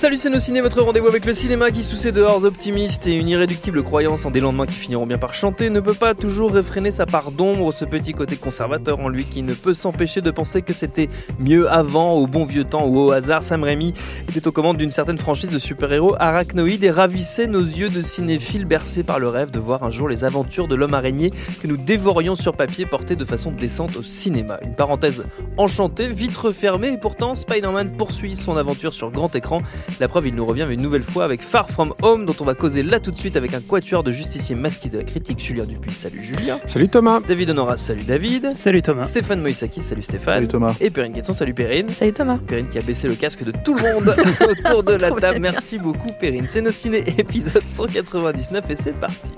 Salut c'est nos ciné, votre rendez-vous avec le cinéma qui sous ses dehors optimistes et une irréductible croyance en des lendemains qui finiront bien par chanter ne peut pas toujours réfréner sa part d'ombre, ce petit côté conservateur en lui qui ne peut s'empêcher de penser que c'était mieux avant, au bon vieux temps ou au hasard. Sam Raimi était aux commandes d'une certaine franchise de super-héros arachnoïdes et ravissait nos yeux de cinéphiles bercés par le rêve de voir un jour les aventures de l'homme araignée que nous dévorions sur papier portées de façon décente au cinéma. Une parenthèse enchantée, vite refermée et pourtant Spider-Man poursuit son aventure sur grand écran la preuve, il nous revient une nouvelle fois avec Far From Home, dont on va causer là tout de suite avec un quatuor de justiciers masqués de la critique, Julien Dupuis. Salut Julien. Salut Thomas. David Honoras, salut David. Salut Thomas. Stéphane Moïsaki, salut Stéphane. Salut Thomas. Et Perrine Quetzon, salut Perrine. Salut Thomas. Perrine qui a baissé le casque de tout le monde autour de la table. Merci beaucoup Perrine. C'est nos ciné épisode 199 et c'est parti.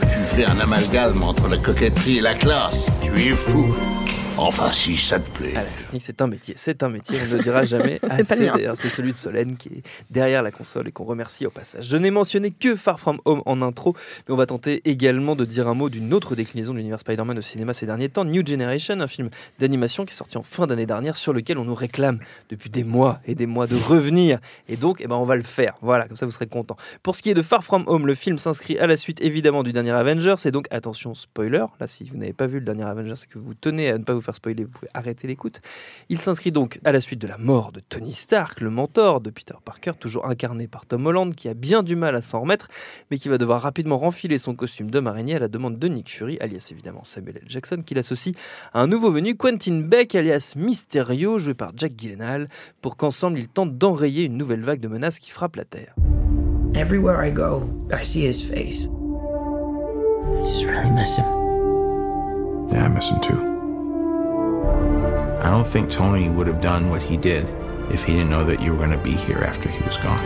Tu fais un amalgame entre la coquetterie et la classe. Tu es fou. Enfin, si ça te plaît. Ah, c'est un métier, c'est un métier, on ne le dira jamais pas assez. le mien. D'ailleurs, c'est celui de Solène qui est derrière la console et qu'on remercie au passage. Je n'ai mentionné que Far From Home en intro, mais on va tenter également de dire un mot d'une autre déclinaison de l'univers Spider-Man au cinéma ces derniers temps, New Generation, un film d'animation qui est sorti en fin d'année dernière, sur lequel on nous réclame depuis des mois et des mois de revenir. Et donc, eh ben, on va le faire. Voilà, comme ça vous serez contents. Pour ce qui est de Far From Home, le film s'inscrit à la suite évidemment du dernier Avengers, et donc attention, spoiler, là si vous n'avez pas vu le dernier Avengers et que vous tenez à ne pas vous faire spoiler, vous pouvez arrêter l'écoute. Il s'inscrit donc à la suite de la mort de Tony Stark, le mentor de Peter Parker, toujours incarné par Tom Holland, qui a bien du mal à s'en remettre, mais qui va devoir rapidement renfiler son costume d'homme araignée à la demande de Nick Fury, alias évidemment Samuel L. Jackson, qui l'associe à un nouveau venu, Quentin Beck, alias Mysterio, joué par Jack Gyllenhaal, pour qu'ensemble ils tentent d'enrayer une nouvelle vague de menaces qui frappe la Terre. Everywhere I go, I see his face. I just really miss him. Yeah, I miss him too. I don't think Tony would have done what he did if he didn't know that you were going to be here after he was gone.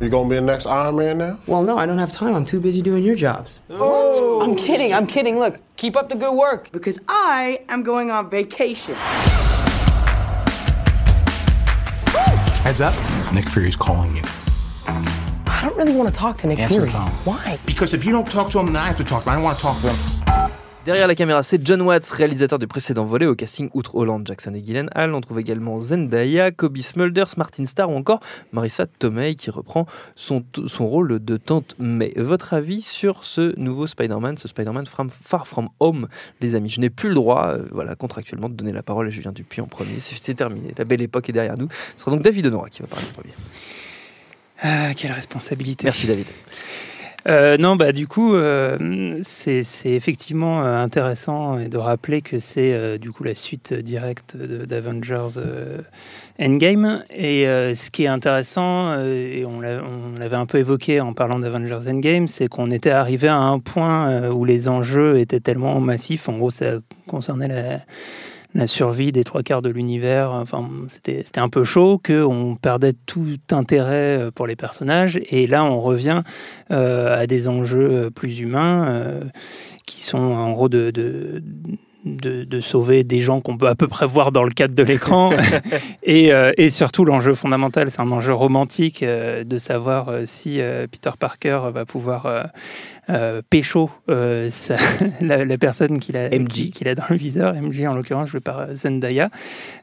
You gonna be the next Iron Man now? Well, no, I don't have time. I'm too busy doing your jobs. What? I'm kidding. I'm kidding. Look, keep up the good work. Because I am going on vacation. Heads up. Nick Fury's calling you. I don't really want to talk to Nick Answer Fury. Why? Because if you don't talk to him, then I have to talk to him. I don't want to talk to him. Derrière la caméra, c'est John Watts, réalisateur du précédent volet au casting outre Holland, Jackson et Gyllenhaal. On trouve également Zendaya, Kobe Smulders, Martin Starr ou encore Marissa Tomei qui reprend son, son rôle de tante May. Votre avis sur ce nouveau Spider-Man, ce Spider-Man from- Far From Home, les amis? Je n'ai plus le droit, euh, voilà, contractuellement, de donner la parole à Julien Dupuis en premier. C'est c'est terminé, la belle époque est derrière nous. Ce sera donc David Honora qui va parler en premier. Ah, quelle responsabilité. Merci David. Euh, non, bah du coup, euh, c'est effectivement euh, intéressant de rappeler que c'est euh, du coup la suite directe d'Avengers Endgame. Et ce qui est intéressant, et on l'a- on l'avait un peu évoqué en parlant d'Avengers Endgame, c'est qu'on était arrivé à un point où les enjeux étaient tellement massifs. En gros, ça concernait la la survie des trois quarts de l'univers. Enfin, c'était un peu chaud, qu'on perdait tout intérêt euh, pour les personnages. Et là, on revient euh, à des enjeux euh, plus humains euh, qui sont en gros de. de de, de sauver des gens qu'on peut à peu près voir dans le cadre de l'écran et, euh, et surtout l'enjeu fondamental c'est un enjeu romantique euh, de savoir euh, si Peter Parker va pouvoir euh, pécho euh, la, la personne qu'il a, qui- qu'il a dans le viseur, MJ en l'occurrence, joué par euh, Zendaya.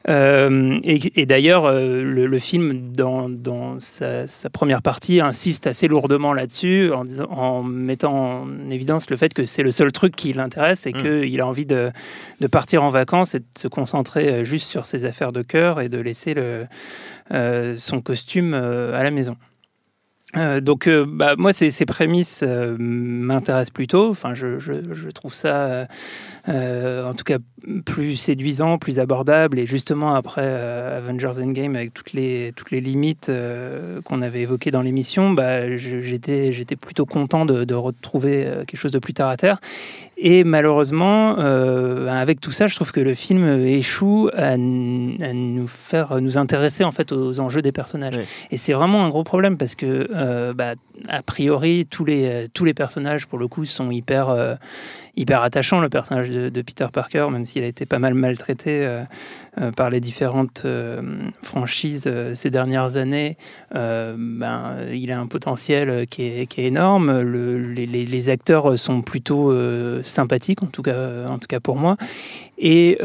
Euh, et, et d'ailleurs, le, le film, dans, dans sa, sa première partie, insiste assez lourdement là-dessus, en, mettant en évidence le fait que c'est le seul truc qui l'intéresse et Mm. qu'il a envie de, de partir en vacances et de se concentrer juste sur ses affaires de cœur et de laisser le, son costume à la maison. Euh, donc, euh, bah, moi, ces, ces prémices euh, m'intéressent plutôt. Enfin, je, je, je trouve ça, euh, en tout cas, plus séduisant, plus abordable. Et justement, après euh, Avengers Endgame, avec toutes les, toutes les limites euh, qu'on avait évoquées dans l'émission, bah, j'étais j'étais plutôt content de, de retrouver quelque chose de plus terre à terre. Et malheureusement, avec tout ça, je trouve que le film échoue à, nous faire nous intéresser en fait aux enjeux des personnages. Et c'est vraiment un gros problème parce que, bah, a priori, tous les, tous les personnages, pour le coup, sont hyper, hyper attachants. Le personnage de, Peter Parker, même s'il a été pas mal maltraité euh, euh, par les différentes euh, franchises ces dernières années, ben, il a un potentiel qui est, qui est énorme. Le- les, acteurs sont plutôt sympathiques, en tout cas, en tout cas pour moi. Et.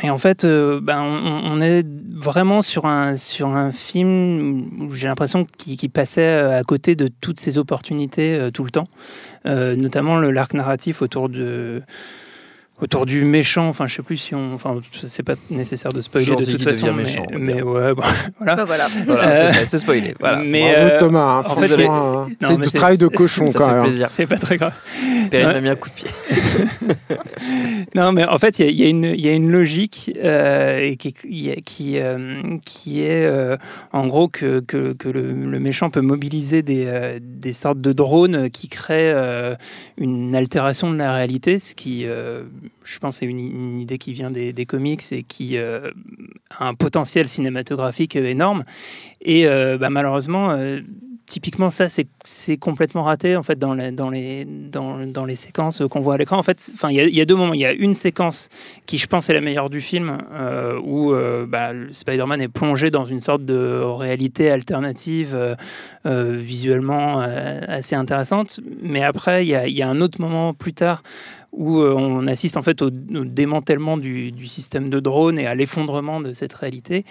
Et en fait, euh, ben, on, est vraiment sur un, sur un film où j'ai l'impression qu'il passait euh, à côté de toutes ces opportunités euh, tout le temps, Euh, notamment l'arc narratif autour de autour du méchant. Enfin, je sais plus si on. Enfin, c'est pas nécessaire de spoiler Gentil de toute façon, mais, méchant, mais ouais, bon, voilà. Bah, voilà. Voilà, Euh, c'est spoilé. Voilà. Mais Bravo euh, Thomas, hein, en fait, hein. c'est mais du travail de cochon Ça quand même. plaisir. c'est pas très grave. Perrine m'a mis un coup de pied. Non, mais en fait, il y y, a une- il y a une logique euh, et qui, a- qui, euh, qui est euh, en gros que, que, que le, le méchant peut mobiliser des, euh, des sortes de drones qui créent euh, une altération de la réalité, ce qui, euh, je pense, est une, une idée qui vient des, comics et qui euh, a un potentiel cinématographique énorme. Et euh, bah, malheureusement, euh, typiquement ça c'est c'est complètement raté en fait dans les dans les dans, dans les séquences qu'on voit à l'écran. En fait enfin il y, a- deux moments. Il y a une séquence qui je pense est la meilleure du film euh, où euh, bah, Spider-Man est plongé dans une sorte de réalité alternative euh, euh, visuellement euh, assez intéressante. Mais après il y a un autre moment plus tard où euh, on assiste en fait au, démantèlement du, du système de drone et à l'effondrement de cette réalité.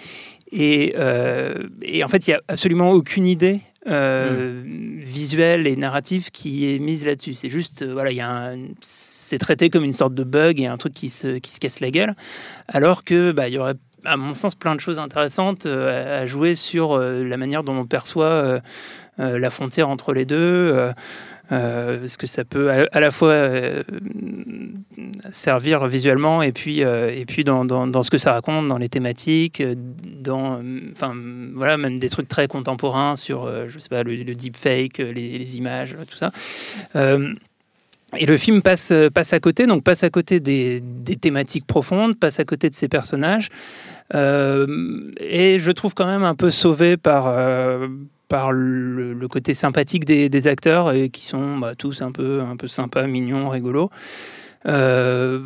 Et, euh, et en fait, il n'y a absolument aucune idée euh, visuelle et narrative qui est mise là-dessus. C'est juste, euh, voilà, il y a un- c'est traité comme une sorte de bug et un truc qui se, qui se casse la gueule, alors que bah, y aurait, à mon sens, plein de choses intéressantes à, jouer sur la manière dont on perçoit la frontière entre les deux. euh, euh, parce que ça peut à, la fois euh, servir visuellement et puis, euh, et puis dans, dans, ce que ça raconte, dans les thématiques, euh, dans, euh, enfin, voilà, même des trucs très contemporains sur, euh, je sais pas, le, le deepfake, euh, les, images, tout ça. Euh, et le film passe, euh, passe à côté, donc passe à côté des, des thématiques profondes, passe à côté de ses personnages. Euh, et je trouve quand même un peu sauvé par, euh, par le, le côté sympathique des, des acteurs, et qui sont bah, tous un peu, un peu sympas, mignons, rigolos. Euh,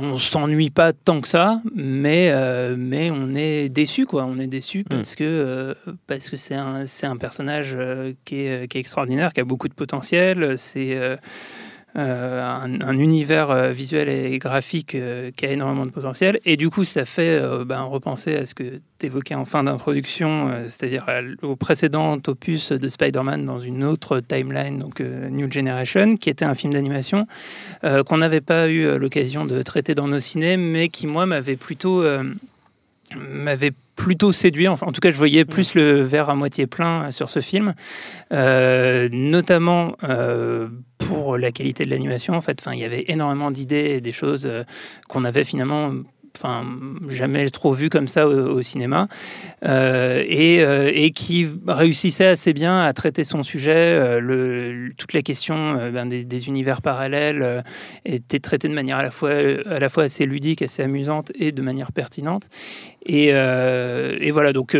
on s'ennuie pas tant que ça, mais, euh, mais on est déçu, quoi. On est déçu parce que euh, parce que c'est un, un personnage euh, qui, est, qui est extraordinaire, qui a beaucoup de potentiel. C'est euh, un, un univers euh, visuel et graphique euh, qui a énormément de potentiel. Et du coup, ça fait ben, repenser à ce que tu évoquais en fin d'introduction, c'est-à-dire au précédent opus de Spider-Man dans une autre timeline, donc New Generation, qui était un film d'animation qu'on n'avait pas eu l'occasion de traiter dans nos ciné, mais qui, moi, m'avait plutôt, m'avait plutôt séduit. En tout cas, je voyais plus le verre à moitié plein sur ce film, euh, notamment euh, pour la qualité de l'animation. En fait, il y avait énormément d'idées et des choses euh, qu'on avait finalement enfin jamais trop vu comme ça au, cinéma euh, et, euh, et qui réussissait assez bien à traiter son sujet euh, toute la question ben, des, univers parallèles était traitée de manière à la fois assez ludique assez amusante et de manière pertinente. Et, voilà donc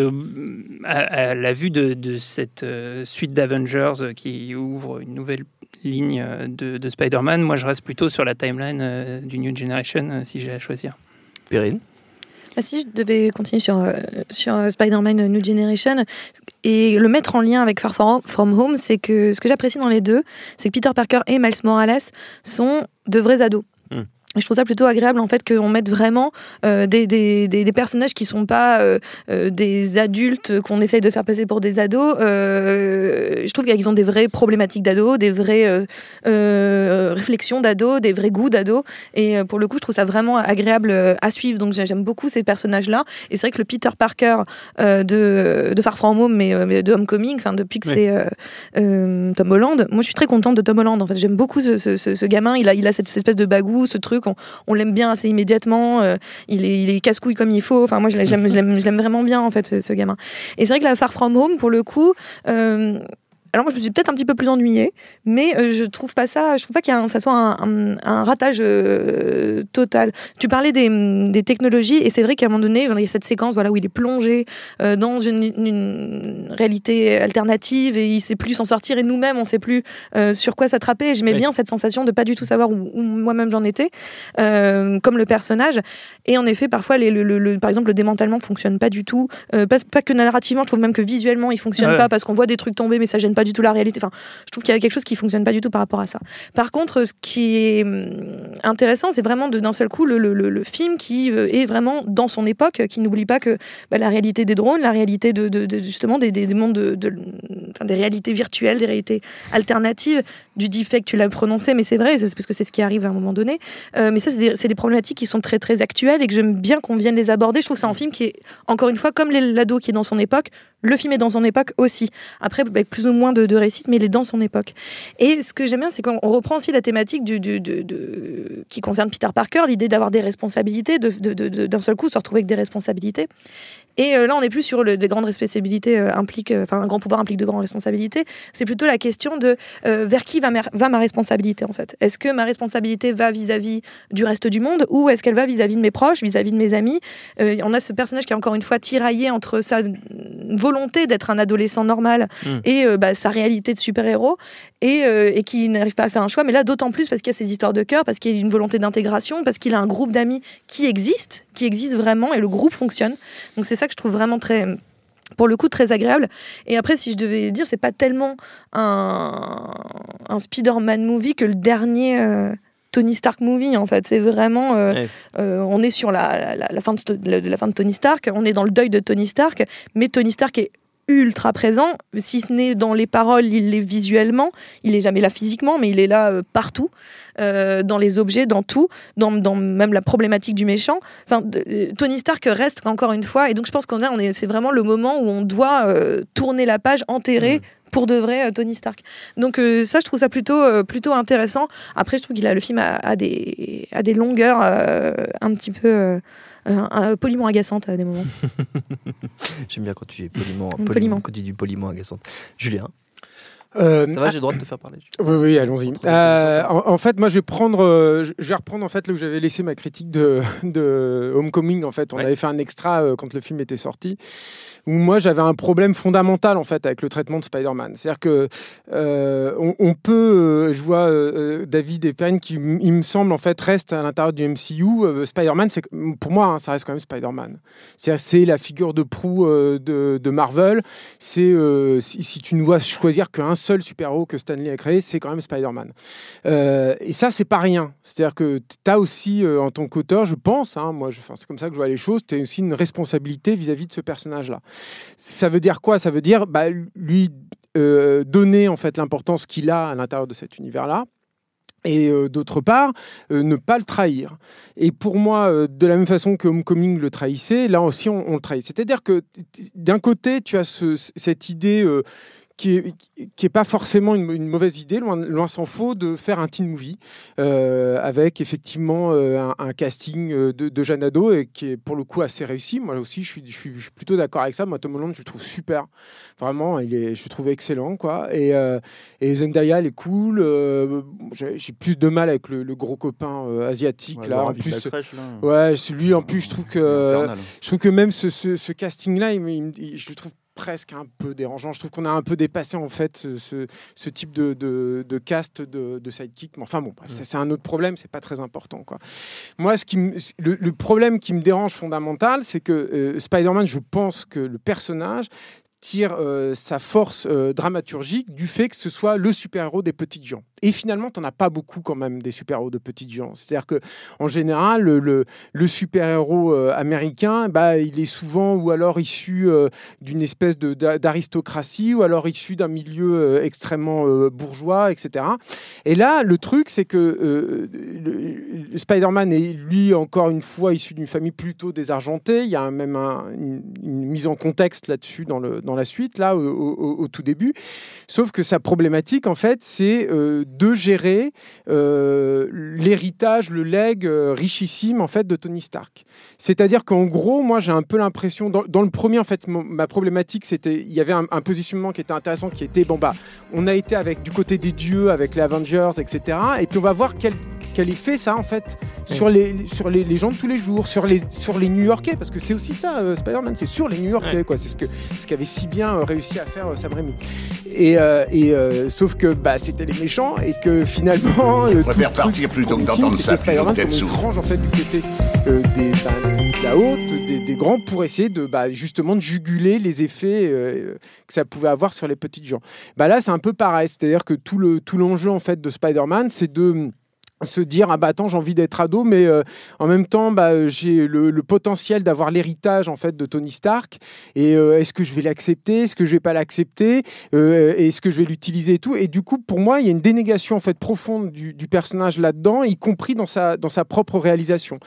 à, la vue de, cette suite d'Avengers qui ouvre une nouvelle ligne de, de Spider-Man moi je reste plutôt sur la timeline du New Generation si j'ai à choisir Si je devais continuer sur, euh, sur euh, Spider-Man euh, New Generation et le mettre en lien avec Far From Home, c'est que ce que j'apprécie dans les deux, c'est que Peter Parker et Miles Morales sont de vrais ados. Je trouve ça plutôt agréable en fait qu'on mette vraiment euh, des, des, des, des personnages qui sont pas euh, euh, des adultes qu'on essaye de faire passer pour des ados. Je trouve qu'ils ont des vraies problématiques d'ados, des vraies réflexions d'ados, des vrais goûts d'ados. Et pour le coup, je trouve ça vraiment agréable à suivre. Donc j'ai- j'aime beaucoup ces personnages-là. Et c'est vrai que le Peter Parker de, de Far From Home, mais, mais de Homecoming, enfin depuis que Oui. c'est Tom Holland, moi je suis très contente de Tom Holland. En fait, j'aime beaucoup ce, ce- ce- ce gamin. Il a, il a cette, cette espèce de bagou, ce truc. On, l'aime bien assez immédiatement. euh, il est, il est casse-couille comme il faut. Enfin, moi, je l'aime, vraiment bien, en fait, ce, ce gamin. Et c'est vrai que la Far From Home, pour le coup, euh, alors moi, je me suis peut-être un petit peu plus ennuyée, mais euh, je trouve pas ça. Je trouve pas qu'il y a un- ça soit un, un- un ratage euh, total. Tu parlais des, des technologies, et c'est vrai qu'à un moment donné, il y a cette séquence, voilà, où il est plongé euh, dans une, une réalité alternative et il sait plus s'en sortir. Et nous-mêmes, on sait plus euh, sur quoi s'attraper. J'aimais Oui. bien cette sensation de pas du tout savoir où, où moi-même j'en étais, comme le personnage. Et en effet, parfois, les, le, le- le- par exemple, le démantèlement fonctionne pas du tout. Pas, pas que narrativement, je trouve même que visuellement, il fonctionne Ouais. pas parce qu'on voit des trucs tomber, mais ça gêne pas du tout la réalité. Enfin, je trouve qu'il y a quelque chose qui fonctionne pas du tout par rapport à ça. Par contre, ce qui est hum, intéressant, c'est vraiment d'un seul coup le, le- film qui euh, est vraiment dans son époque, qui n'oublie pas que bah, la réalité des drones, la réalité de, justement des, des- des mondes de, des réalités virtuelles, des réalités alternatives, du deepfake, tu l'as prononcé, mais c'est vrai, c'est parce que c'est ce qui arrive à un moment donné. Euh, mais ça, c'est des, des problématiques qui sont très très actuelles et que j'aime bien qu'on vienne les aborder. Je trouve que c'est un film qui est, encore une fois, comme l'ado qui est dans son époque, le film est dans son époque aussi. Après, avec plus ou moins de, de réussite, mais il est dans son époque. Et ce que j'aime bien, c'est qu'on on reprend aussi la thématique du, du- de- de- qui concerne Peter Parker, l'idée d'avoir des responsabilités, de- d'un seul coup se retrouver avec des responsabilités. Et euh, là, on n'est plus sur le, des grandes responsabilités euh, impliquent, euh, enfin, un grand pouvoir implique de grandes responsabilités. C'est plutôt la question de euh, vers qui va ma, va ma responsabilité en fait? Est-ce que ma responsabilité va vis-à-vis du reste du monde ou est-ce qu'elle va vis-à-vis de mes proches, vis-à-vis de mes amis? Euh, On a ce personnage qui est encore une fois tiraillé entre sa volonté d'être un adolescent normal Mm. et euh, bah, sa réalité de super-héros et, et qui n'arrive pas à faire un choix. Mais là, d'autant plus parce qu'il y a ces histoires de cœur, parce qu'il y a une volonté d'intégration, parce qu'il a un groupe d'amis qui existe, qui existe vraiment et le groupe fonctionne. Donc c'est ça que je trouve vraiment très pour le coup très agréable. Et après si je devais dire c'est pas tellement un, un Spider-Man movie que le dernier euh, Tony Stark movie en fait. C'est vraiment euh, Ouais. euh, on est sur la, la, la fin de, la- la fin de Tony Stark on est dans le deuil de Tony Stark mais Tony Stark est ultra présent si ce n'est dans les paroles il l'est visuellement il est jamais là physiquement mais il est là euh, partout euh, dans les objets dans tout dans, dans même la problématique du méchant Enfin, de- euh, Tony Stark reste encore une fois, et donc je pense qu'on a, on est, c'est vraiment le moment où on doit euh, tourner la page, enterrer pour de vrai Tony Stark. Donc euh, ça, je trouve ça plutôt, euh, plutôt intéressant. Après, je trouve qu'il a le film a, a des, a des longueurs euh, un petit peu poliment agaçantes à des moments. J'aime bien quand tu es poliment, Poliment. poliment, quand tu dis poliment agaçante. Julien, Euh, ça va, j'ai le droit de te faire parler Oui, oui, allons-y. Euh, en, en fait, moi, je vais prendre, euh, je vais reprendre en fait là où j'avais laissé ma critique de, de Homecoming. En fait, on Ouais. avait fait un extra euh, quand le film était sorti, où moi j'avais un problème fondamental en fait avec le traitement de Spider-Man. C'est-à-dire que on, on peut, je vois David et Payne qui, il me semble en fait reste à l'intérieur du MCU. Spider-Man, c'est pour moi, hein, ça reste quand même Spider-Man. C'est la figure de proue de, de Marvel. C'est si, si tu ne dois choisir qu'un seul super-héros que Stanley a créé, c'est quand même Spider-Man. Euh, et ça, c'est pas rien. C'est-à-dire que tu as aussi, euh, en tant qu'auteur, je pense, hein, moi, c'est comme ça que je vois les choses, tu as aussi une responsabilité vis-à-vis de ce personnage-là. Ça veut dire quoi? Ça veut dire bah, lui euh, donner en fait l'importance qu'il a à l'intérieur de cet univers-là. Et d'autre part, ne pas le trahir. Et pour moi, de la même façon que Homecoming le trahissait, là aussi on, le trahit. C'est-à-dire que d'un côté, tu as ce- cette idée qui est, qui est pas forcément une, une mauvaise idée, loin, loin s'en faut, de faire un teen movie euh, avec effectivement euh, un, un casting euh, de, de jeunes ados et qui est pour le coup assez réussi. Moi aussi, je suis, je suis, je suis plutôt d'accord avec ça. Moi, Tom Holland, je le trouve super. Vraiment, il est, je le trouve excellent. Quoi. Et, euh, et Zendaya, elle est cool. Euh, J'ai plus de mal avec le, le gros copain asiatique. Ouais, là, en plus, Vite-la-Crèche, là. Ouais, celui en plus, je trouve que je trouve que même ce, ce, il me- il- je le trouve presque un peu dérangeant. Je trouve qu'on a un peu dépassé en fait ce, type de, de, de cast de, de sidekick. Mais enfin bon, bref, ça, c'est un autre problème. C'est pas très important, quoi. Moi, ce qui me- le, le problème qui me dérange fondamental, c'est que euh, Spider-Man, je pense que le personnage tire euh, sa force euh, dramaturgique du fait que ce soit le super-héros des petites gens. Et finalement, tu n'en as pas beaucoup quand même des super-héros de petites gens. C'est-à-dire que en général, le, super-héros euh, américain, bah, il est souvent ou alors issu d'une espèce d'aristocratie ou alors issu d'un milieu extrêmement bourgeois, etc. Et là, le truc, c'est que Spider-Man est lui encore une fois issu d'une famille plutôt désargentée. Il y a même une, mise en contexte là-dessus dans le la suite, là, au, tout début. Sauf que sa problématique, en fait, c'est euh, de gérer euh, l'héritage, le leg euh, richissime, en fait, de Tony Stark. C'est-à-dire qu'en gros, moi, j'ai un peu l'impression, dans, le premier, en fait, ma problématique, c'était, il y avait un, positionnement qui était intéressant, qui était, bon, bah, on a été avec du côté des dieux, avec les Avengers, etc. Et puis, on va voir quel, quel effet ça, en fait, sur, les, sur les, les, gens de tous les jours, sur les, sur les New-Yorkais, parce que c'est aussi ça, Spider-Man, c'est sur les New-Yorkais, quoi. C'est ce que, ce qu'avait si bien euh, réussi à faire euh, Sam Raimi. Et, euh, et sauf que bah, c'était les méchants et que finalement. Je préfère partir plutôt que d'entendre ça. Spider-Man, se range en fait du côté des, bah, de la haute, des, grands, pour essayer de bah, justement de juguler les effets que ça pouvait avoir sur les petites gens. Bah, là, c'est un peu pareil, c'est-à-dire que tout le tout l'enjeu en fait de Spider-Man, c'est de se dire ah bah attends j'ai envie d'être ado mais euh, en même temps bah, j'ai le, potentiel d'avoir l'héritage en fait de Tony Stark. Et euh, est-ce que je vais l'accepter? Est-ce que je vais pas l'accepter? Euh, est-ce que je vais l'utiliser et tout? Et du coup pour moi il y a une dénégation en fait profonde du, personnage là-dedans y compris dans sa dans sa propre réalisation.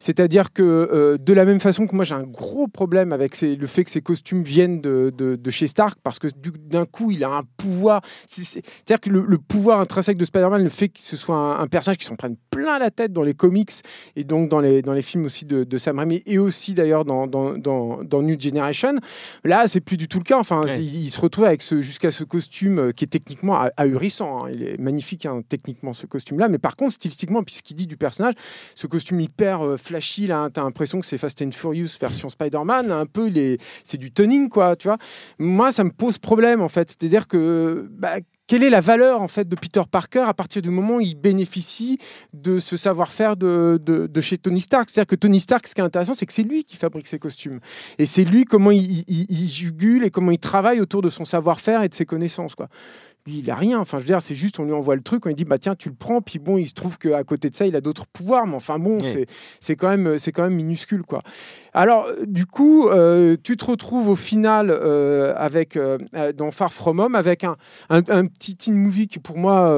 C'est-à-dire que de la même façon que moi j'ai un gros problème avec le fait que ces costumes viennent de, de, chez Stark parce que d'un coup il a un pouvoir. C'est-à-dire que le, pouvoir intrinsèque de Spider-Man le fait que ce soit un personnage qui s'en prennent plein la tête dans les comics et donc dans les, dans les films aussi de, de Sam Raimi et aussi d'ailleurs dans, dans, dans, New Generation. Là, c'est plus du tout le cas. Enfin, il, se retrouve avec ce, jusqu'à ce costume euh, qui est techniquement ahurissant. Hein. Il est magnifique hein, techniquement ce costume-là, mais par contre stylistiquement, puisqu'il dit du personnage, ce costume hyper euh, flashy là, hein, t'as l'impression que c'est Fast and Furious version Spider-Man. Un peu, c'est du toning quoi, tu vois. Moi, ça me pose problème en fait. C'est-à-dire que bah, quelle est la valeur en fait de Peter Parker à partir du moment où il bénéficie de ce savoir-faire de, chez Tony Stark? C'est-à-dire que Tony Stark, ce qui est intéressant, c'est que c'est lui qui fabrique ses costumes. Et c'est lui comment il, il, jugule et comment il travaille autour de son savoir-faire et de ses connaissances. Quoi il a rien. Enfin, je veux dire, c'est juste, on lui envoie le truc, on lui dit, bah tiens, tu le prends. Puis bon, il se trouve qu'à côté de ça, il a d'autres pouvoirs. Mais enfin, bon, c'est quand, même, quand même minuscule, quoi. Alors, du coup, euh, tu te retrouves au final euh, avec, euh, dans Far From Home avec un, un, petit teen movie qui, pour moi,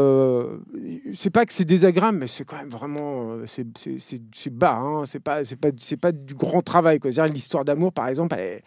c'est pas que c'est désagréable, mais c'est quand même vraiment. c'est bas. Hein. C'est pas, pas, pas du grand travail. L'histoire d'amour, par exemple, elle est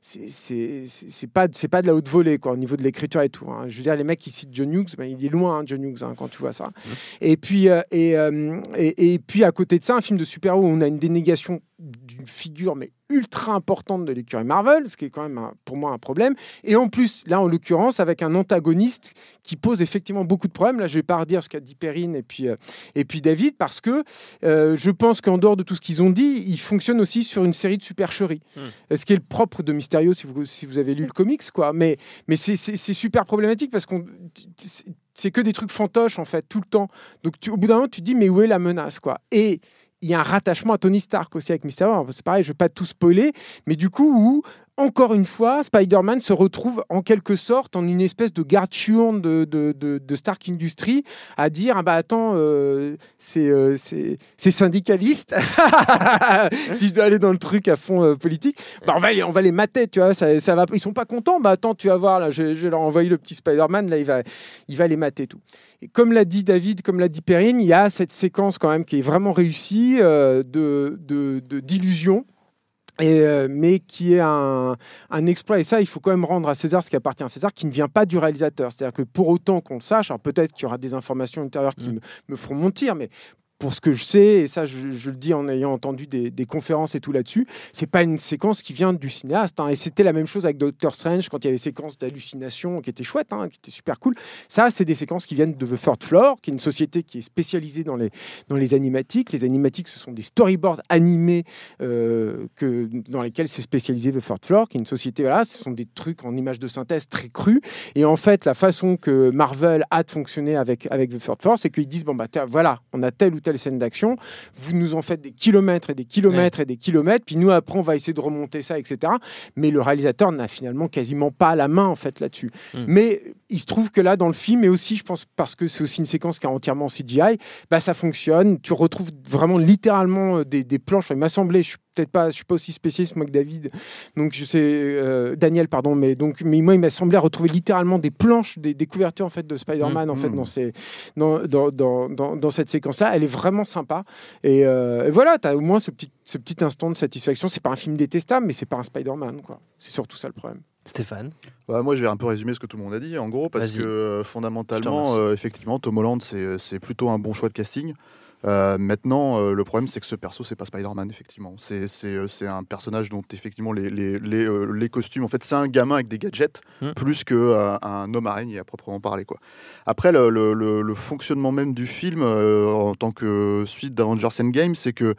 c'est pas c'est pas de la haute volée quoi au niveau de l'écriture et tout hein. je veux dire les mecs qui citent John Hughes ben, il est loin hein, John Hughes hein, quand tu vois ça mmh. et puis euh, euh, et, et, puis à côté de ça un film de super-héros où on a une dénégation d'une figure mais ultra importante de l'écurie Marvel, ce qui est quand même pour moi un problème. Et en plus, là en l'occurrence, avec un antagoniste qui pose effectivement beaucoup de problèmes. Là, je vais pas redire ce qu'a dit Perrine et puis, euh, et puis David, parce que euh, je pense qu'en dehors de tout ce qu'ils ont dit, ils fonctionnent aussi sur une série de supercheries. Hmm. Ce qui est le propre de Mysterio, si vous, si vous avez lu le comics, quoi. Mais, mais c'est super problématique parce qu'on c'est que des trucs fantoches en fait tout le temps. Donc au bout d'un moment, tu te dis mais où est la menace quoi? Et il y a un rattachement à Tony Stark aussi avec Mysterio. C'est pareil, je ne vais pas tout spoiler, mais du coup, où encore une fois, Spider-Man se retrouve en quelque sorte en une espèce de garde chiourne de, Stark Industries à dire ah bah attends, euh, euh, c'est syndicaliste. si je dois aller dans le truc à fond euh, politique, bah on, va les, on va les mater, tu vois. Ça, ils sont pas contents. Bah attends, tu vas voir, là, je, vais leur envoyer le petit Spider-Man, là, il va, il va les mater tout. Et comme l'a dit David, comme l'a dit Perrine, il y a cette séquence quand même qui est vraiment réussie de d'illusion et, euh, mais qui est un, un, exploit. Et ça, il faut quand même rendre à César ce qui appartient à César, qui ne vient pas du réalisateur. C'est-à-dire que pour autant qu'on le sache, alors peut-être qu'il y aura des informations intérieures qui mm. me, me, feront mentir, mais pour ce que je sais, et ça je, le dis en ayant entendu des, conférences et tout là-dessus, c'est pas une séquence qui vient du cinéaste. Hein. et c'était la même chose avec Doctor Strange quand il y avait des séquences d'hallucination qui étaient chouettes, hein, qui étaient super cool. Ça, c'est des séquences qui viennent de The Third Floor, qui est une société qui est spécialisée dans les, dans les animatiques. Les animatiques, ce sont des storyboards animés euh, que, dans lesquels c'est spécialisé The Third Floor, qui est une société, voilà, ce sont des trucs en images de synthèse très crus. Et en fait, la façon que Marvel a de fonctionner avec, avec The Third Floor, c'est qu'ils disent, bon, bah, voilà, on a tel ou tel telle scène d'action, vous nous en faites des kilomètres et des kilomètres et des kilomètres, puis nous après on va essayer de remonter ça, etc. Mais le réalisateur n'a finalement quasiment pas la main en fait là-dessus. Mm. Mais il se trouve que là dans le film, et aussi je pense parce que c'est aussi une séquence qui est entièrement CGI, bah ça fonctionne. Tu retrouves vraiment littéralement euh, des, des planches. Enfin, il m'a semblé, je suis peut-être pas, je suis pas aussi spécialiste moi que David, donc je sais euh, Daniel pardon, mais donc mais moi il m'a semblé retrouver littéralement des planches, des, des couvertures en fait de Spider-Man en fait Mm. dans ces dans, dans, dans, dans, dans cette séquence-là. Elle est vraiment sympa. Et, euh, et voilà, tu as au moins ce petit, ce petit instant de satisfaction. C'est pas un film détestable, mais c'est pas un Spider-Man. quoi. C'est surtout ça le problème. Stéphane? Ouais, moi, je vais un peu résumer ce que tout le monde a dit, en gros, parce que euh, fondamentalement, euh, effectivement, Tom Holland, c'est c'est plutôt un bon choix de casting. Euh, maintenant, euh, le problème, c'est que ce perso, c'est pas Spider-Man, effectivement. C'est euh, un personnage dont, effectivement, les, les, les, euh, les costumes, en fait, c'est un gamin avec des gadgets, Hmm. plus qu'un un homme araignée à proprement parler. Quoi. Après, le, le- le- le fonctionnement même du film, en tant que suite d'Avengers Endgame, c'est que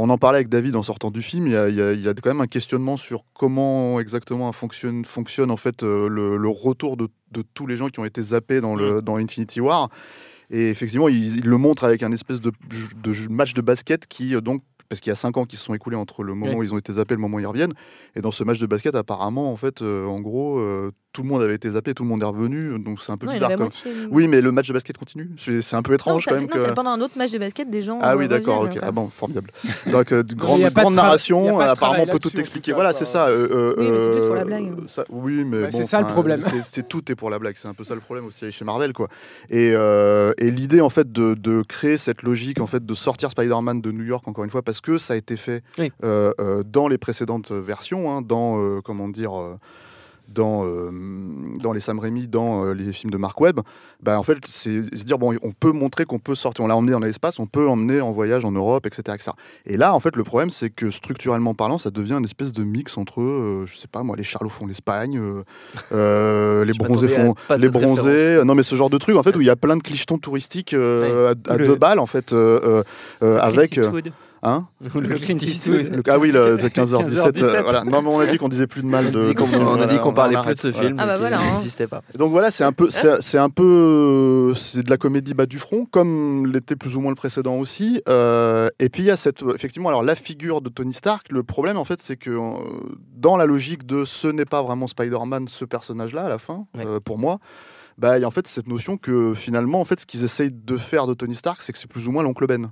on en parlait avec David en sortant du film. Il y a, il y a- il y a quand même un questionnement sur comment exactement fonctionne, fonctionne en fait le, le retour de, de tous les gens qui ont été zappés dans, le, dans Infinity War. Et effectivement, il, il le montre avec un espèce de, match de basket qui euh, donc parce qu'il y a cinq ans qui se sont écoulés entre le moment où ils ont été zappés et le moment où ils reviennent. Et dans ce match de basket, apparemment, en fait, euh, en gros, euh, tout le monde avait été zappé, tout le monde est revenu. Donc c'est un peu Non, bizarre. comme- moitié. Oui, mais le match de basket continue. C'est un peu Non, étrange ça- quand même. non, c'est que- pendant un autre match de basket, des gens. ah euh, oui, d'accord, ok. enfin. Ah bon, formidable. Donc, euh, grande, y a pas de grande narration, pas de apparemment, on peut tout expliquer. Voilà, c'est ça. euh, euh, Oui, mais c'est juste pour la euh, blague. ça- oui, mais Ouais, bon, c'est ça, le problème. c'est- tout est pour la blague. C'est un peu ça le problème aussi chez Marvel, quoi. Et, euh, et l'idée, en fait, de, de créer cette logique, en fait, de sortir Spider-Man de New York, encore une fois, parce que ça a été fait Oui. euh, euh, dans les précédentes versions, hein, dans, euh, comment dire... euh, dans, euh, dans les Sam Raimi, dans euh, les films de Mark Webb, bah, en fait, c'est se dire, bon, on peut montrer qu'on peut sortir, on l'a emmené dans l'espace, on peut emmener en voyage en Europe, etc. etc. Et là, en fait, le problème, c'est que structurellement parlant, ça devient une espèce de mix entre, euh, je sais pas moi, les Charlots font l'Espagne, euh, euh, les bronzés font les bronzés, non mais ce genre de truc, en fait, où il y a plein de clichetons touristiques euh, à, à Le- deux balles, en fait, euh, euh, euh, avec. Euh. Hein Le Clint Eastwood. Le- ah oui, le, 15h17. 15h17. euh, voilà. Non, mais on a dit qu'on disait plus de mal de. On a dit qu'on- dit qu'on parlait plus de ce film, Ah bah voilà, hein. n'existait pas. donc voilà, c'est un peu, c'est un peu, euh, c'est de la comédie bas du front, comme l'était plus ou moins le précédent aussi. Euh, et puis il y a cette, effectivement, alors la figure de Tony Stark. Le problème en fait, c'est que euh, dans la logique de ce n'est pas vraiment Spider-Man, ce personnage-là à la fin, Ouais. euh, pour moi. Bah, il y a en fait cette notion que finalement, en fait, ce qu'ils essayent de faire de Tony Stark, c'est que c'est plus ou moins l'oncle Ben.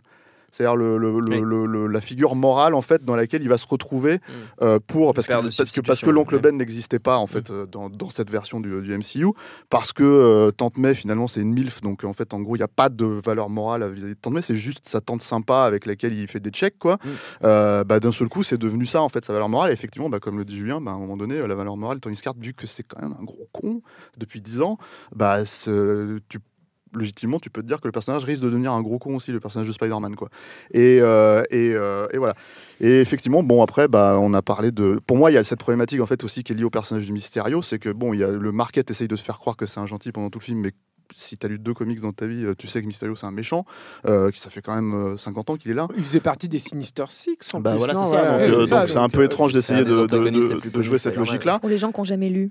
C'est-à-dire le, le- le- Oui. le- le- la figure morale en fait dans laquelle il va se retrouver euh, pour parce que, parce que parce que l'oncle. Ben n'existait pas en fait euh, dans, dans cette version du, du MCU parce que euh, Tante May finalement c'est une milf donc en fait en gros il n'y a pas de valeur morale vis-à-vis de Tante May c'est juste sa tante sympa avec laquelle il fait des checks quoi Mm. Euh, bah, d'un seul coup c'est devenu ça en fait sa valeur morale et effectivement bah, comme le dit Julien bah, à un moment donné la valeur morale de Tony Stark vu que c'est quand même un gros con depuis 10 ans bah tu légitimement, tu peux te dire que le personnage risque de devenir un gros con aussi, le personnage de Spider-Man, quoi. Et, euh, et, euh, et voilà. Et effectivement, bon, après, bah, on a parlé de. Pour moi, il y a cette problématique, en fait, aussi qui est liée au personnage du Mysterio, c'est que, bon, il y a le market essaye de se faire croire que c'est un gentil pendant tout le film, mais si tu as lu deux comics dans ta vie, euh, tu sais que Mysterio, c'est un méchant, euh, qui ça fait quand même euh, 50 ans qu'il est là. Il faisait partie des Sinister Six en Bah plus. voilà, c'est ouais, ouais, euh, un peu étrange d'essayer de, jouer cette logique-là. Pour les gens qui n'ont jamais lu.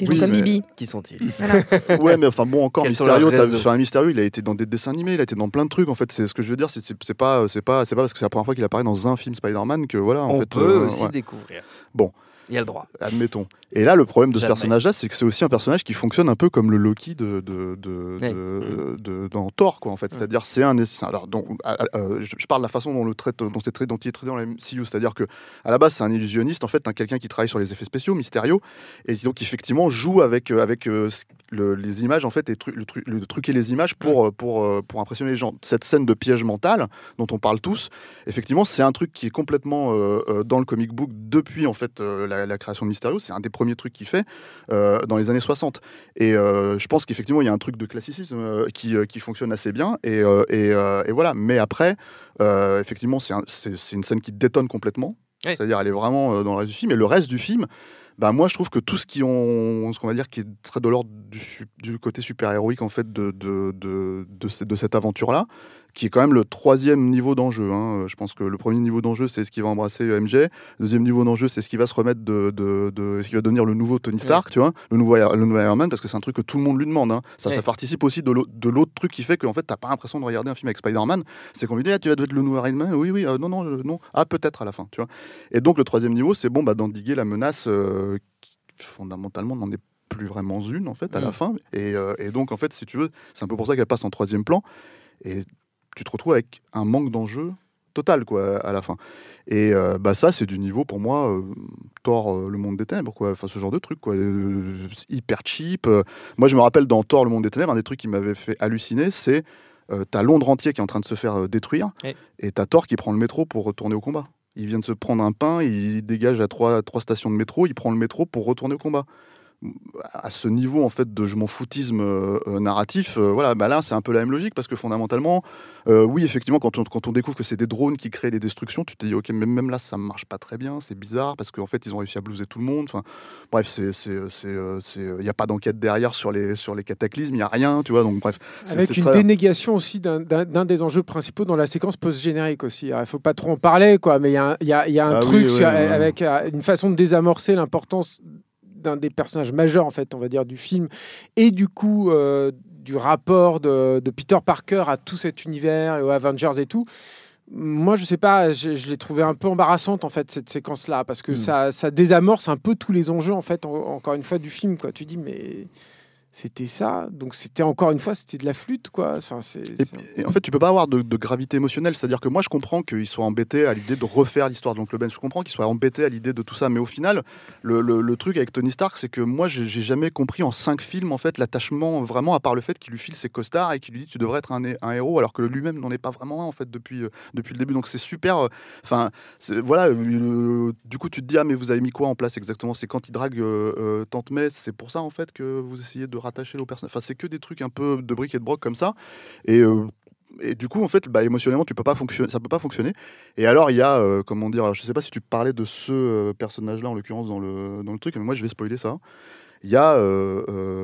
Les gens Oui, comme mais- Bibi. Qui sont-ils Voilà. ouais, mais enfin bon, encore Mysterio, enfin, Mysterio, il a été dans des dessins animés, il a été dans plein de trucs. En fait, c'est ce que je veux dire, c'est pas, c'est pas, c'est pas parce que c'est la première fois qu'il apparaît dans un film Spider-Man que voilà. En On fait, peut euh, aussi ouais. découvrir. Bon. Il y a le droit. Admettons. Et là, le problème de ce personnage-là, c'est que c'est aussi un personnage qui fonctionne un peu comme le Loki de, de, de, de- dans Thor, quoi, en fait. C'est-à-dire, c'est un. Alors, à- euh, je, parle de la façon dont, le traite, dont, c'est traité, dont il est traité dans la MCU. C'est-à-dire que à la base, c'est un illusionniste, en fait, un quelqu'un qui travaille sur les effets spéciaux, Mysterio, et donc, effectivement, joue avec, euh, avec euh, le- les images, en fait, et tru- le, tru- le truquer les images pour, euh, pour, euh, pour impressionner les gens. Cette scène de piège mental, dont on parle tous, effectivement, c'est un truc qui est complètement euh, dans le comic book depuis en fait la, la création de Mysterio. C'est un des premiers trucs qu'il fait euh, dans les années 60. Et euh, je pense qu'effectivement, il y a un truc de classicisme qui, qui fonctionne assez bien. Et, et, et voilà. Mais après, effectivement, c'est un- une scène qui détonne complètement. C'est-à-dire, elle est vraiment dans le reste du film. Et le reste du film. Bah moi je trouve que tout ce qui qu'on va dire qui est très de l'ordre du, côté super héroïque en fait de cette aventure là qui est quand même le troisième niveau d'enjeu. hein. Je pense que le premier niveau d'enjeu, c'est ce qui va embrasser MJ. Le deuxième niveau d'enjeu, c'est ce qui va se remettre de, de, de- ce qui va devenir le nouveau Tony Stark, tu vois, le nouveau, le nouveau Iron Man, parce que c'est un truc que tout le monde lui demande. hein. Ça, ça participe aussi de l'au- de l'autre truc qui fait qu'en fait, t'as pas l'impression de regarder un film avec Spider-Man. C'est qu'on lui dit, ah, tu vas être le nouveau Iron Man? Oui, oui, euh, non, non, euh, non. Ah, peut-être à la fin, tu vois. Et donc, le troisième niveau, c'est bon, bah, d'endiguer la menace euh, qui, fondamentalement, n'en est plus vraiment une, en fait, à la Mm. fin. Et, euh, et donc, en fait, si tu veux, c'est un peu pour ça qu'elle passe en troisième plan. Et tu te retrouves avec un manque d'enjeu total, quoi, à la fin. Et euh, bah, ça, c'est du niveau, pour moi, euh, Thor, euh, le monde des ténèbres, quoi. Enfin, ce genre de truc, quoi. Hyper cheap. Moi, je me rappelle dans Thor, le monde des ténèbres, un des trucs qui m'avait fait halluciner, c'est t'as Londres entier qui est en train de se faire détruire, Ouais. et t'as Thor qui prend le métro pour retourner au combat. Il vient de se prendre un pain, il dégage à trois, trois stations de métro, il prend le métro pour retourner au combat. À ce niveau en fait de je m'en foutisme euh, euh, narratif, euh, voilà, bah là c'est un peu la même logique parce que fondamentalement, euh, oui effectivement quand on, quand on découvre que c'est des drones qui créent les destructions, tu te dis ok mais même là ça marche pas très bien, c'est bizarre parce qu'en fait ils ont réussi à blouser tout le monde. Enfin bref c'est c'est c'est c'est il y a pas d'enquête derrière sur les sur les cataclysmes, il y a rien, tu vois donc bref. Avec une très- dénégation aussi d'un- des enjeux principaux dans la séquence post-générique aussi. Il faut pas trop en parler, quoi, mais il y a, y a- y a un Ah oui, truc ouais, sur- ouais, ouais. avec une façon de désamorcer l'importance d'un des personnages majeurs, en fait, on va dire, du film, et du coup euh, du rapport de, de Peter Parker à tout cet univers et aux Avengers et tout. Moi, je sais pas, je, je l'ai trouvé un peu embarrassante en fait cette séquence-là parce que Hmm. ça, ça désamorce un peu tous les enjeux en fait, en- encore une fois du film. Quoi, tu dis mais c'était ça, donc c'était encore une fois c'était de la flûte quoi. Enfin, et en fait, tu peux pas avoir de, de gravité émotionnelle. C'est-à-dire que moi, je comprends qu'ils soient embêtés à l'idée de refaire l'histoire de l'oncle Ben. Je comprends qu'ils soient embêtés à l'idée de tout ça. Mais au final, le, le- le truc avec Tony Stark, c'est que moi, j'ai jamais compris en cinq films, en fait, l'attachement vraiment, à part le fait qu'il lui file ses costards et qu'il lui dit tu devrais être un, hé- un héros, alors que lui-même n'en est pas vraiment un, en fait, depuis, euh, depuis le début. Donc c'est super. euh, Enfin, voilà. euh, du coup, tu te dis ah, mais vous avez mis quoi en place exactement? C'est quand il drague Tante May, c'est pour ça, en fait, que vous essayez de rattacher le personnage. Enfin, c'est que des trucs un peu de briques et de broc comme ça. Et, euh, et du coup, en fait, bah, émotionnellement, tu peux pas fonctionner, ça peut pas fonctionner. Et alors, il y a, euh, comment dire, alors, je sais pas si tu parlais de ce euh, personnage-là, en l'occurrence, dans le, dans le truc, mais moi, je vais spoiler ça. Il y a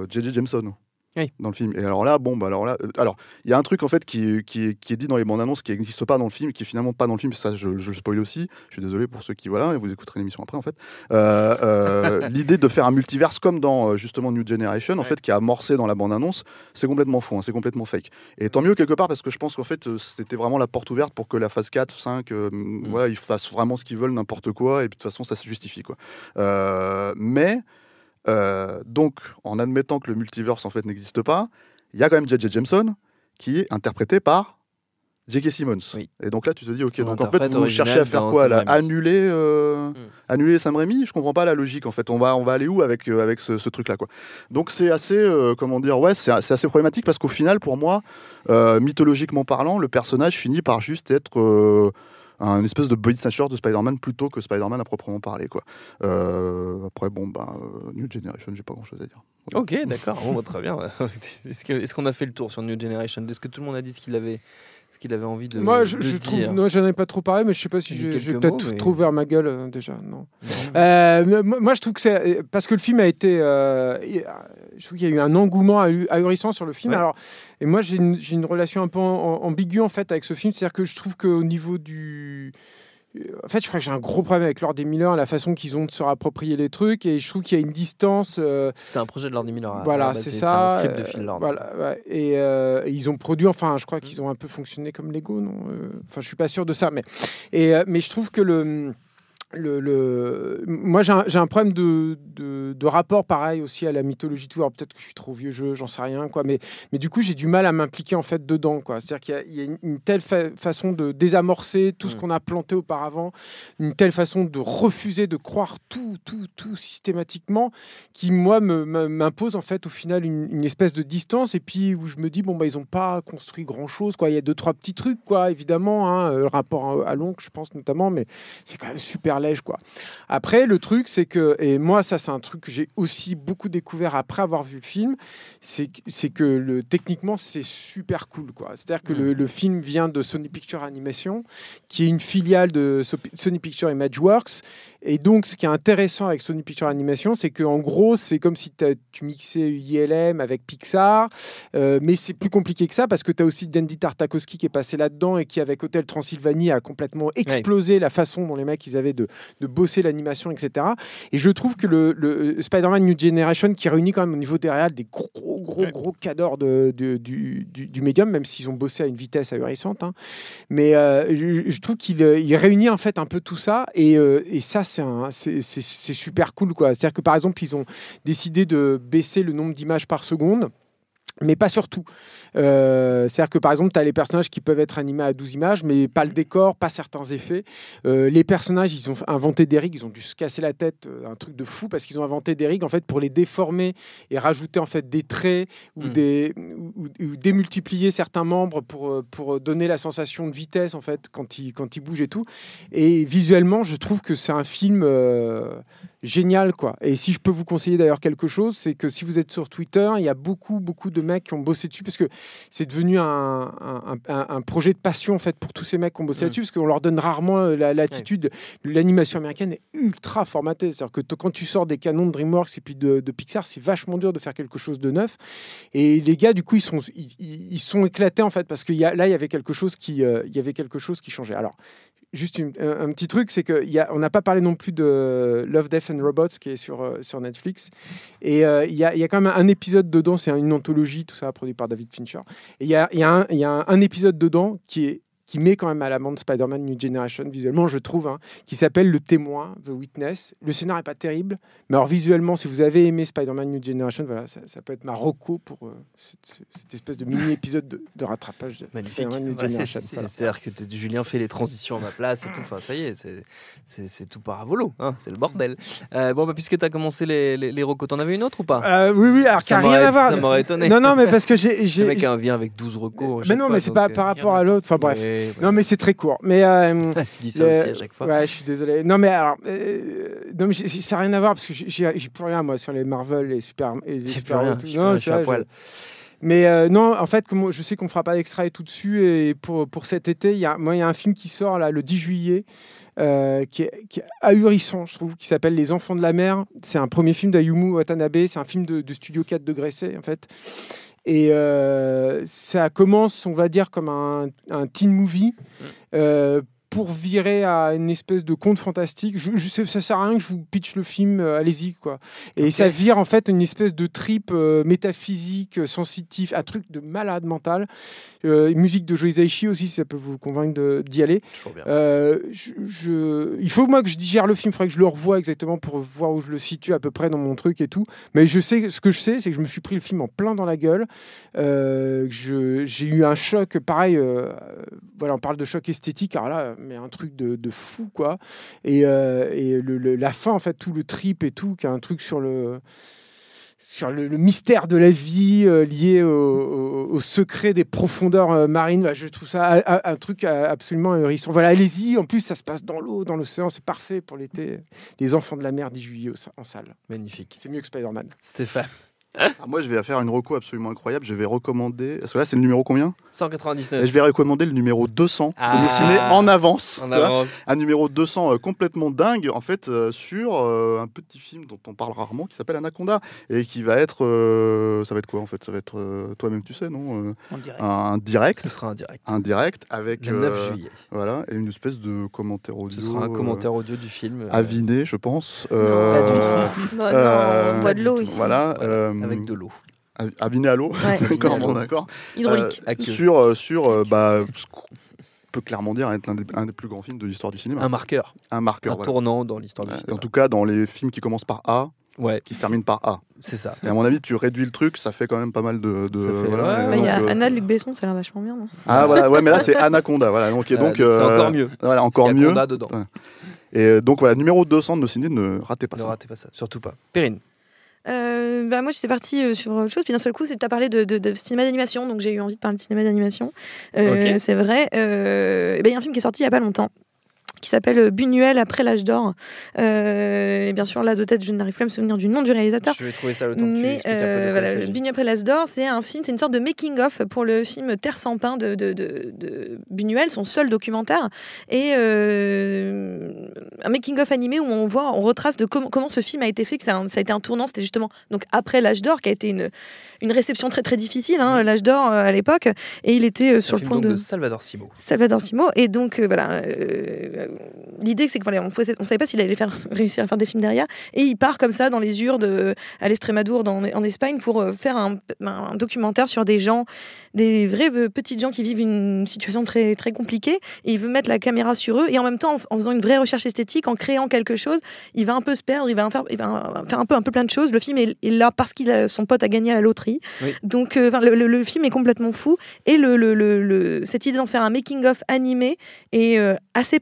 J.J. Jameson. Oui. Dans le film. Et alors là, bon, bah alors là, euh, alors il y a un truc en fait qui, qui, est- qui est dit dans les bandes annonces qui n'existe pas dans le film, qui est finalement pas dans le film. Ça, je, je le spoil aussi. Je suis désolé pour ceux qui voilà, et vous écouterez l'émission après en fait. Euh, euh, L'idée de faire un multiverse comme dans justement New Generation, en fait, qui a amorcé dans la bande annonce, c'est complètement faux, hein, c'est complètement fake. Et tant mieux quelque part parce que je pense qu'en fait c'était vraiment la porte ouverte pour que la phase 4, 5, euh, voilà, ils fassent vraiment ce qu'ils veulent, n'importe quoi, et puis de toute façon ça se justifie quoi. Mais euh, donc en admettant que le multiverse en fait n'existe pas, il y a quand même J.J. Jameson qui est interprété par J.K. Simmons. Et donc là, tu te dis, ok, Son donc en fait, vous cherchez à faire quoi là. Annuler, euh, Mm. annuler Sam Raimi? Je comprends pas la logique en fait. On va, on va aller où avec, euh, avec ce, ce truc-là quoi? Donc c'est assez, euh, comment dire, ouais, c'est assez problématique parce qu'au final, pour moi, euh, mythologiquement parlant, le personnage finit par juste être. Un espèce de body snatcher de Spider-Man plutôt que Spider-Man à proprement parler quoi. Euh, après bon bah euh, New Generation j'ai pas grand chose à dire. Ok, d'accord. Bon, bah, très bien. Est-ce que- est-ce qu'on a fait le tour sur New Generation? Est-ce que tout le monde a dit ce qu'il avait, ce qu'il avait envie de, Moi, je, de je trouve, dire non, j'en ai pas trop parlé, mais je sais pas si J'ai peut-être mais- trop vers ma gueule euh, déjà. Non. Euh, moi, je trouve que c'est parce que le film a été, euh, je trouve qu'il y a eu un engouement ahu- ahurissant sur le film. Ouais. Alors, et moi, j'ai une, une relation un peu ambiguë en fait avec ce film, c'est-à-dire que je trouve qu'au niveau du en fait, je crois que j'ai un gros problème avec Lord et Miller, la façon qu'ils ont de se rapproprier les trucs, et je trouve qu'il y a une distance. euh, C'est un projet de Lord Miller. à la voilà, c'est c'est ça. un script de euh, Phil Lord. Voilà, ouais. et, euh, et ils ont produit, enfin, je crois qu'ils ont un peu fonctionné comme Lego, non Euh, Enfin, je suis pas sûr de ça, mais et euh, mais je trouve que le le, le- moi j'ai un, problème de, de, de rapport pareil aussi à la mythologie tout. Alors peut-être que je suis trop vieux jeu j'en sais rien quoi. Mais mais du coup j'ai du mal à m'impliquer en fait dedans quoi. C'est à dire qu'il y a- il y, a une, une telle fa- façon de désamorcer tout ce qu'on a planté auparavant une telle façon de refuser de croire tout tout tout systématiquement qui moi m'impose en fait au final une, une espèce de distance. Et puis où je me dis bon bah ils ont pas construit grand chose quoi. Il y a deux trois petits trucs quoi évidemment hein, le rapport à, à l'oncle je pense notamment mais c'est quand même super quoi. Après, le truc, c'est que, et moi, ça, c'est un truc que j'ai aussi beaucoup découvert après avoir vu le film, c'est que- le, techniquement, c'est super cool, quoi. C'est-à-dire que le, le film vient de Sony Picture Animation, qui est une filiale de So- Sony Picture Imageworks. Et donc, ce qui est intéressant avec Sony Picture Animation, c'est qu'en gros, c'est comme si tu mixais ILM avec Pixar, euh, mais c'est plus compliqué que ça parce que tu as aussi Dandy Tartakovsky qui est passé là-dedans et qui, avec Hotel Transylvanie, a complètement explosé la façon dont les mecs ils avaient de, de bosser l'animation, etc. Et je trouve que le, le Spider-Man New Generation, qui réunit quand même au niveau des réals des gros, gros, gros cadors de, de- du, du, du médium, même s'ils ont bossé à une vitesse ahurissante, hein. mais euh, je, je trouve qu'il euh, il réunit en fait un peu tout ça et, euh, et ça c'est super cool quoi. C'est-à-dire que par exemple ils ont décidé de baisser le nombre d'images par seconde mais pas surtout. Euh, C'est-à-dire que par exemple, tu as les personnages qui peuvent être animés à 12 images, mais pas le décor, pas certains effets. Euh, les personnages, ils ont inventé des rigs, ils ont dû se casser la tête, euh, un truc de fou, parce qu'ils ont inventé des rigs en fait, pour les déformer et rajouter en fait, des traits ou, Mm. des, ou, ou démultiplier certains membres pour, euh, pour donner la sensation de vitesse en fait, quand ils, quand ils bougent et tout. Et visuellement, je trouve que c'est un film génial. quoi. Et si je peux vous conseiller d'ailleurs quelque chose, c'est que si vous êtes sur Twitter, il y a beaucoup, beaucoup de mecs qui ont bossé dessus parce que c'est devenu un, un- un- un projet de passion en fait pour tous ces mecs qui ont bossé là-dessus parce qu'on leur donne rarement euh, la latitude. L'animation américaine est ultra formatée. C'est-à-dire que quand tu sors des canons de DreamWorks et puis de, de Pixar, c'est vachement dur de faire quelque chose de neuf. Et les gars, du coup, ils sont, ils, ils- ils sont éclatés en fait parce que y a- là, il y avait quelque chose qui, euh, il y avait quelque chose qui changeait. Alors. Juste un, petit truc, c'est qu'on n'a pas parlé non plus de Love, Death and Robots qui est sur, euh, sur Netflix. Et euh, il y, a, quand même un épisode dedans, c'est une anthologie, tout ça produit par David Fincher. Et il y a un, un épisode dedans qui est qui met quand même à l'amende Spider-Man New Generation visuellement, je trouve, hein, qui s'appelle Le Témoin, The Witness. Le scénario n'est pas terrible, mais alors visuellement, si vous avez aimé Spider-Man New Generation, voilà, ça, ça peut être ma reco pour euh, cette, cette espèce de mini-épisode de, de rattrapage de. Spider-Man New Ouais, Generation. C'est-à-dire que Julien fait les transitions à ma place et tout. Enfin, ça y est, c'est- tout par à volo. hein, c'est le bordel. Euh, bon, bah, puisque tu as commencé les, les, les recos, t'en avais une autre ou pas? Euh, oui, oui, alors qui Ça a rien à voir. Ça m'aurait étonné. Non, non, mais parce que j'ai. Le mec a un vient avec 12 recos. Mais non, mais c'est pas par rapport à l'autre. Enfin bref. Ouais. Non, mais c'est très court. Mais euh, Tu dis ça aussi à chaque fois. Ouais, je suis désolé. Non, mais alors, euh, non, mais ça n'a rien à voir parce que j'ai- plus rien moi sur les Marvel et super et les super rien, tout. Non, je suis à poil. Mais euh, non, en fait, comme je sais qu'on fera pas d'extra et tout dessus, et pour, pour cet été, il y a, moi, il y a un film qui sort là le 10 juillet, euh, qui, est, qui est ahurissant, je trouve, qui s'appelle Les Enfants de la Mer. C'est un premier film d'Ayumu Watanabe, c'est un film de, de studio 4 degrés C, en fait. Et euh, ça commence, on va dire, comme un, un teen movie. euh, pour virer à une espèce de conte fantastique, je, je sais, ça sert à rien que je vous pitch le film, euh, allez-y quoi. Et ça vire en fait une espèce de trip euh, métaphysique, euh, sensitif, un truc de malade mental. Euh, musique de Joe Hisaishi aussi, si ça peut vous convaincre d'y aller. Bien. Je, je- il faut moi que je digère le film, il faudrait que je le revoie exactement pour voir où je le situe à peu près dans mon truc et tout. Mais je sais, ce que je sais, c'est que je me suis pris le film en plein dans la gueule. J'ai eu un choc, pareil, voilà, on parle de choc esthétique, alors là, mais un truc de, de fou, quoi. Et, euh, et le- le- la fin, en fait, tout le trip et tout, qui est un truc sur le sur le, le mystère de la vie euh, lié au, au- au secret des profondeurs euh, marines. Bah, je trouve ça un, truc absolument ahurissant. Voilà, allez-y. En plus, ça se passe dans l'eau, dans l'océan. C'est parfait pour l'été. Les enfants de la mer 10 juillet au- en salle. Magnifique. C'est mieux que Spider-Man. Stéphane. Ah, moi, je vais faire une reco absolument incroyable. Je vais recommander. Parce que là, c'est le numéro combien? 199. Et Je vais recommander le numéro 200 Ah. de ciné en avance. En. Un numéro 200 euh, complètement dingue, en fait, euh, sur euh, un petit film dont on parle rarement qui s'appelle Anaconda. Et qui va être. euh, ça va être quoi, en fait? Ça va être. euh, Toi-même, tu sais, non? Euh, En direct. Un direct. Ce sera un direct. Un direct avec. Le 9 euh, juillet. Voilà, et une espèce de commentaire audio. Ce sera un commentaire audio du film. euh, Aviné, je pense. pas Euh, du tout. Non, euh, on boit de l'eau ici. Voilà. Euh, Avec de l'eau. av- Aviné à l'eau. Ouais. d'accord, bon, d'accord. Hydraulique. Euh, sur euh, sur euh, bah, ce qu'on peut clairement dire être l'un des, un des plus grands films de l'histoire du cinéma. Un marqueur. Un marqueur. Un voilà. tournant dans l'histoire du cinéma. En tout cas, dans les films qui commencent par A, Ouais, qui se terminent par A. c'est ça. Et à mon avis, tu réduis le truc, ça fait quand même pas mal de. de- Ça fait- voilà, ouais, Bah, Il y a euh, Anna de Luc Besson, ça a l'air vachement bien. non? Ah voilà, ouais, mais là c'est Anaconda, voilà. Donc, et Euh, c'est encore mieux. Voilà, encore mieux. Dedans. Et donc voilà, numéro 200 de nos ciné, ne ratez pas Ne ça. ratez pas ça, surtout pas. Perrine. Euh, bah moi j'étais partie euh, sur autre chose. Puis d'un seul coup tu as parlé de, de- de cinéma d'animation. Donc j'ai eu envie de parler de cinéma d'animation. Euh, c'est vrai. Euh, bah, il y a un film qui est sorti il y a pas longtemps qui s'appelle Buñuel après l'âge d'or. Euh, et bien sûr, là de tête, je n'arrive plus à me souvenir du nom du réalisateur. Je vais trouver ça le temps que tu expliques euh, voilà. Buñuel après l'âge d'or, c'est un film, c'est une sorte de making of pour le film Terre sans pain de, de, de- de Buñuel, son seul documentaire, et euh, un making of animé où on voit, on retrace de comment, comment ce film a été fait, que ça, a- ça a été un tournant, c'était justement donc après l'âge d'or qui a été une une réception très très difficile, hein, l'âge d'or à l'époque, et il était sur le point de Salvador Simo. Salvador Simo. Et donc, voilà. L'idée, c'est que voilà, on ne savait pas s'il allait faire, réussir à faire des films derrière. Et il part comme ça dans les Urdes, à l'Estrémadour, en Espagne, pour euh, faire un, un documentaire sur des gens, des vrais euh, petites gens qui vivent une situation très, très compliquée. Et il veut mettre la caméra sur eux. Et en même temps, en, en faisant une vraie recherche esthétique, en créant quelque chose, il va un peu se perdre, il va, faire, il va faire un peu, un peu plein de choses. Le film est, est là parce qu'il a son pote a gagné à la loterie. Oui. Donc, euh, le, le- le film est complètement fou. Et le, cette idée d'en faire un making-of animé est euh, assez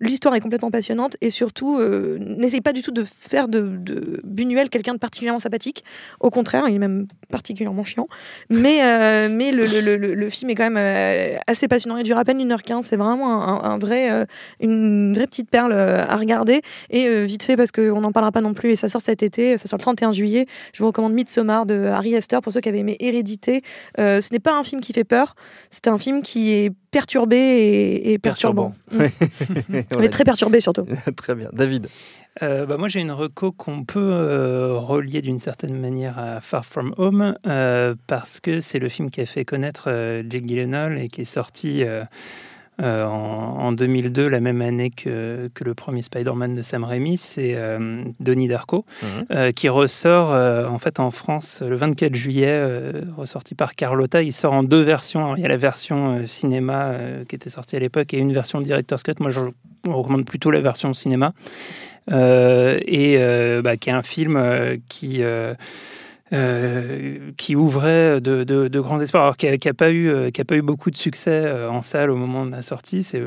L'histoire est complètement passionnante. Et surtout, euh, n'essaye pas du tout de faire de, de Buñuel quelqu'un de particulièrement sympathique. Au contraire, il est même particulièrement chiant. Mais, euh, le, film est quand même euh, assez passionnant. Il dure à peine 1h15. C'est vraiment un, vrai, euh, une vraie petite perle à regarder. Et vite fait, parce qu'on n'en parlera pas non plus, et ça sort cet été, ça sort le 31 juillet. Je vous recommande Midsommar de Harry Hester pour ceux qui avaient aimé Hérédité. Ce n'est pas un film qui fait peur, c'est un film qui est perturbé et, et perturbant. Mm. Mais très perturbé surtout. Très bien. David. Euh, bah, moi, j'ai une reco qu'on peut euh, relier d'une certaine manière à Far From Home euh, parce que c'est le film qui a fait connaître euh, Jake Gyllenhaal et qui est sorti euh, en, en 2002, la même année que, que le premier Spider-Man de Sam Raimi. C'est euh, Donnie Darko euh, qui ressort en fait en France le 24 juillet, ressorti par Carlotta. Il sort en deux versions. Alors, il y a la version cinéma qui était sortie à l'époque et une version director's cut. Moi, je recommande plutôt la version cinéma. Et bah, qui est un film qui euh, qui ouvrait de, grands espoirs, alors qui n'a pas eu euh, qui a pas eu beaucoup de succès euh, en salle au moment de la sortie. C'est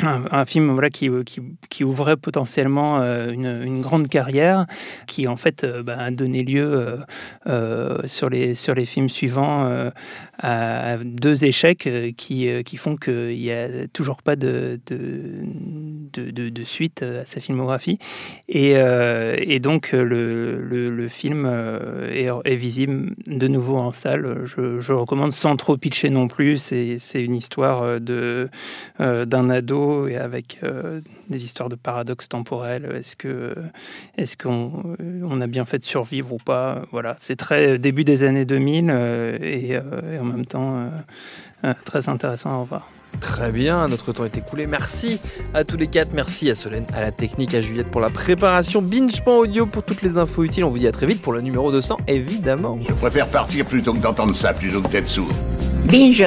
un, film voilà, qui, qui, qui ouvrait potentiellement euh, une, une grande carrière, qui en fait euh, bah, a donné lieu euh, sur, les, sur les films suivants à deux échecs qui, qui font qu'il n'y a toujours pas de, de, suite à sa filmographie. Et, et donc le, le, film est, visible de nouveau en salle. Je, je recommande sans trop pitcher non plus. C'est une histoire d'un ado et avec euh, des histoires de paradoxes temporels. Est-ce que est-ce qu'on euh, on a bien fait de survivre ou pas? Voilà, c'est très début des années 2000 euh, et, euh, et en même temps euh, euh, très intéressant à revoir. Très bien, notre temps est écoulé. Merci à tous les quatre. Merci à Solène, à la technique, à Juliette pour la préparation. Binge.audio pour toutes les infos utiles. On vous dit à très vite pour le numéro 200, évidemment. Je préfère partir plutôt que d'entendre ça, plutôt que d'être sourd. Binge.